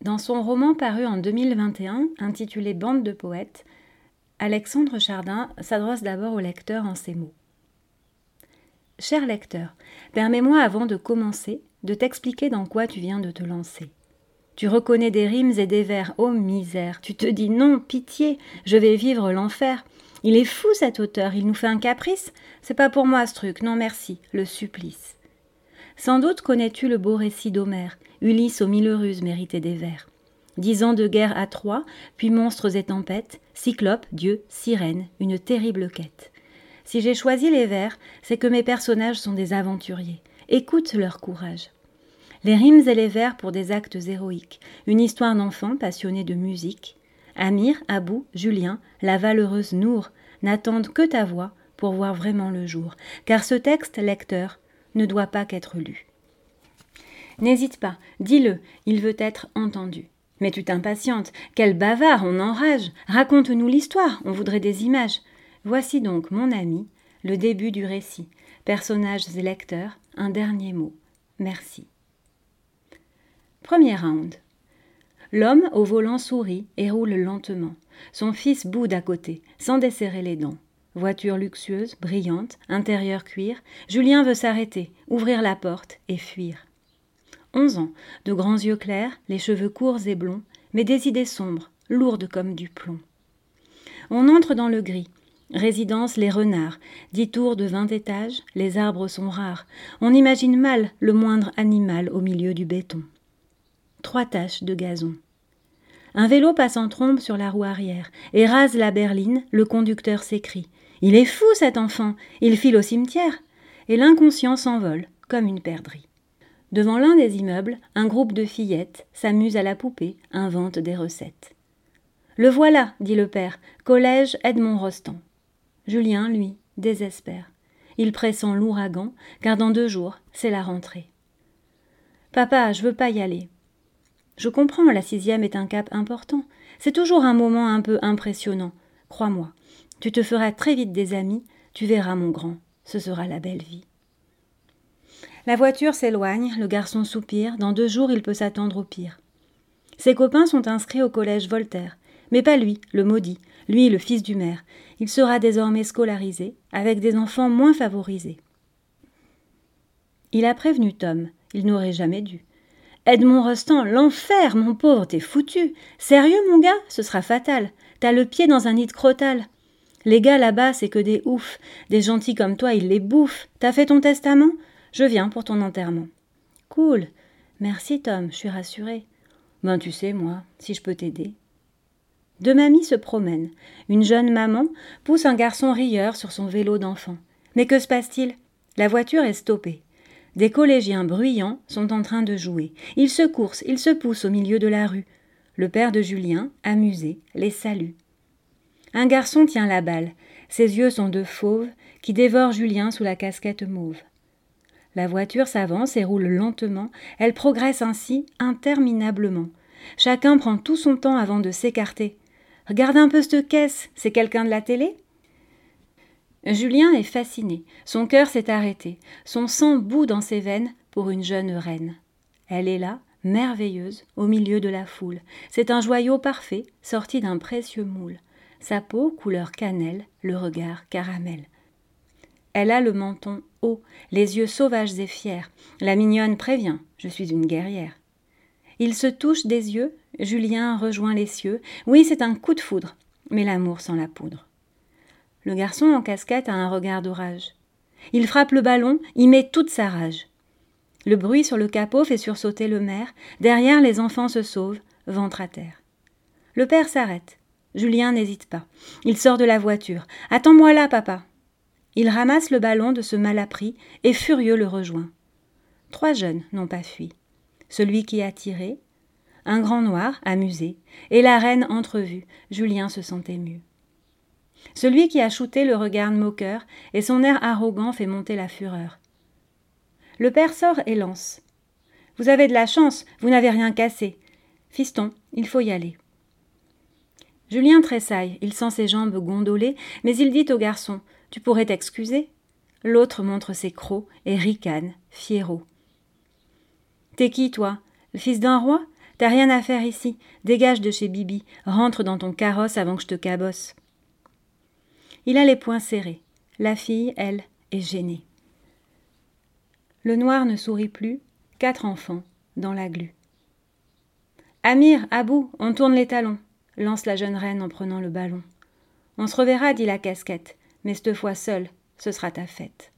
Dans son roman paru en 2021, intitulé Bande de poètes, Alexandre Chardin s'adresse d'abord au lecteur en ces mots. Cher lecteur, permets-moi avant de commencer de t'expliquer dans quoi tu viens de te lancer. Tu reconnais des rimes et des vers, ô misère. Tu te dis non, pitié, je vais vivre l'enfer. Il est fou cet auteur, il nous fait un caprice. C'est pas pour moi ce truc, non merci, le supplice. Sans doute connais-tu le beau récit d'Homère, Ulysse aux mille ruses méritait des vers. Dix ans de guerre à Troie, puis monstres et tempêtes, cyclopes, dieux, sirènes, une terrible quête. Si j'ai choisi les vers, c'est que mes personnages sont des aventuriers. Écoute leur courage. Les rimes et les vers pour des actes héroïques, une histoire d'enfant passionné de musique. Amir, Abou, Julien, la valeureuse Nour n'attendent que ta voix pour voir vraiment le jour, car ce texte, lecteur, ne doit pas qu'être lu. N'hésite pas, dis-le, il veut être entendu. Mais tu t'impatientes, quel bavard, on enrage. Raconte-nous l'histoire, on voudrait des images. Voici donc, mon ami, le début du récit. Personnages et lecteurs, un dernier mot. Merci. Premier round. L'homme au volant sourit et roule lentement. Son fils boude à côté, sans desserrer les dents. Voiture luxueuse, brillante, intérieur cuir, Julien veut s'arrêter, ouvrir la porte et fuir. Onze ans, de grands yeux clairs, les cheveux courts et blonds, mais des idées sombres, lourdes comme du plomb. On entre dans le gris. Résidence les renards, dix tours de vingt étages, les arbres sont rares. On imagine mal le moindre animal au milieu du béton trois taches de gazon. Un vélo passe en trombe sur la roue arrière et rase la berline, le conducteur s'écrie. Il est fou cet enfant, il file au cimetière. Et l'inconscient s'envole, comme une perdrix. Devant l'un des immeubles, un groupe de fillettes s'amuse à la poupée, invente des recettes. Le voilà, dit le père, collège Edmond Rostand. Julien, lui, désespère. Il pressent l'ouragan, car dans deux jours, c'est la rentrée. Papa, je veux pas y aller. Je comprends, la sixième est un cap important. C'est toujours un moment un peu impressionnant. Crois-moi, tu te feras très vite des amis, tu verras mon grand, ce sera la belle vie. La voiture s'éloigne, le garçon soupire, dans deux jours il peut s'attendre au pire. Ses copains sont inscrits au collège Voltaire, mais pas lui, le maudit, lui le fils du maire. Il sera désormais scolarisé, avec des enfants moins favorisés. Il a prévenu Tom, il n'aurait jamais dû. Edmond Rostand, l'enfer, mon pauvre, t'es foutu. Sérieux, mon gars, ce sera fatal. T'as le pied dans un nid de crotal. Les gars là-bas, c'est que des oufs. Des gentils comme toi, ils les bouffent. T'as fait ton testament? Je viens pour ton enterrement. Cool. Merci, Tom, je suis rassurée. Ben, tu sais, moi, si je peux t'aider. Deux mamies se promènent. Une jeune maman pousse un garçon rieur sur son vélo d'enfant. Mais que se passe-t-il? La voiture est stoppée. Des collégiens bruyants sont en train de jouer. Ils se coursent, ils se poussent au milieu de la rue. Le père de Julien, amusé, les salue. Un garçon tient la balle. Ses yeux sont de fauves qui dévorent Julien sous la casquette mauve. La voiture s'avance et roule lentement. Elle progresse ainsi interminablement. Chacun prend tout son temps avant de s'écarter. Regarde un peu cette caisse, c'est quelqu'un de la télé? Julien est fasciné. Son cœur s'est arrêté. Son sang bout dans ses veines pour une jeune reine. Elle est là, merveilleuse, au milieu de la foule. C'est un joyau parfait, sorti d'un précieux moule. Sa peau couleur cannelle, le regard caramel. Elle a le menton haut, les yeux sauvages et fiers. La mignonne prévient Je suis une guerrière. Il se touche des yeux, Julien rejoint les cieux. Oui, c'est un coup de foudre, mais l'amour sans la poudre. Le garçon en casquette a un regard d'orage. Il frappe le ballon, y met toute sa rage. Le bruit sur le capot fait sursauter le maire. Derrière, les enfants se sauvent, ventre à terre. Le père s'arrête. Julien n'hésite pas. Il sort de la voiture. Attends-moi là, papa. Il ramasse le ballon de ce malappris et furieux le rejoint. Trois jeunes n'ont pas fui. Celui qui a tiré, un grand noir, amusé, et la reine entrevue. Julien se sent ému. Celui qui a shooté le regarde moqueur, et son air arrogant fait monter la fureur. Le père sort et lance. Vous avez de la chance, vous n'avez rien cassé. Fiston, il faut y aller. Julien tressaille, il sent ses jambes gondoler, mais il dit au garçon Tu pourrais t'excuser? L'autre montre ses crocs et ricane, fiero. T'es qui, toi? Le fils d'un roi? T'as rien à faire ici. Dégage de chez Bibi. Rentre dans ton carrosse avant que je te cabosse. Il a les poings serrés. La fille, elle, est gênée. Le noir ne sourit plus. Quatre enfants, dans la glu. Amir, à bout, on tourne les talons, lance la jeune reine en prenant le ballon. On se reverra, dit la casquette, mais cette fois seule, ce sera ta fête.